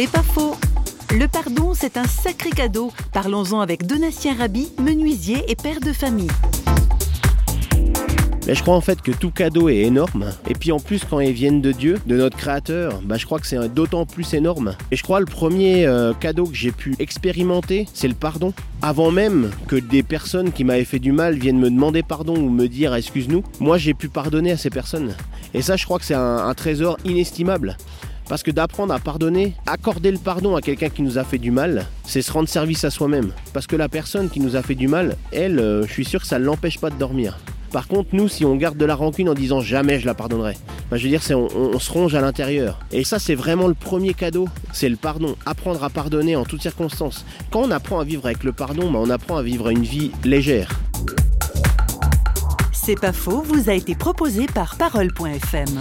C'est pas faux. Le pardon, c'est un sacré cadeau. Parlons-en avec Donatien Rabi, menuisier et père de famille. Mais je crois en fait que tout cadeau est énorme. Et puis en plus, quand ils viennent de Dieu, de notre Créateur, bah, je crois que c'est d'autant plus énorme. Et je crois le premier euh, cadeau que j'ai pu expérimenter, c'est le pardon. Avant même que des personnes qui m'avaient fait du mal viennent me demander pardon ou me dire excuse-nous, moi j'ai pu pardonner à ces personnes. Et ça, je crois que c'est un trésor inestimable. Parce que d'apprendre à pardonner, accorder le pardon à quelqu'un qui nous a fait du mal, c'est se rendre service à soi-même. Parce que la personne qui nous a fait du mal, elle, euh, je suis sûr que ça ne l'empêche pas de dormir. Par contre, nous, si on garde de la rancune en disant jamais je la pardonnerai, bah, je veux dire, on, se ronge à l'intérieur. Et ça, c'est vraiment le premier cadeau, c'est le pardon. Apprendre à pardonner en toutes circonstances. Quand on apprend à vivre avec le pardon, bah, on apprend à vivre une vie légère. C'est pas faux, vous a été proposé par Parole.fm.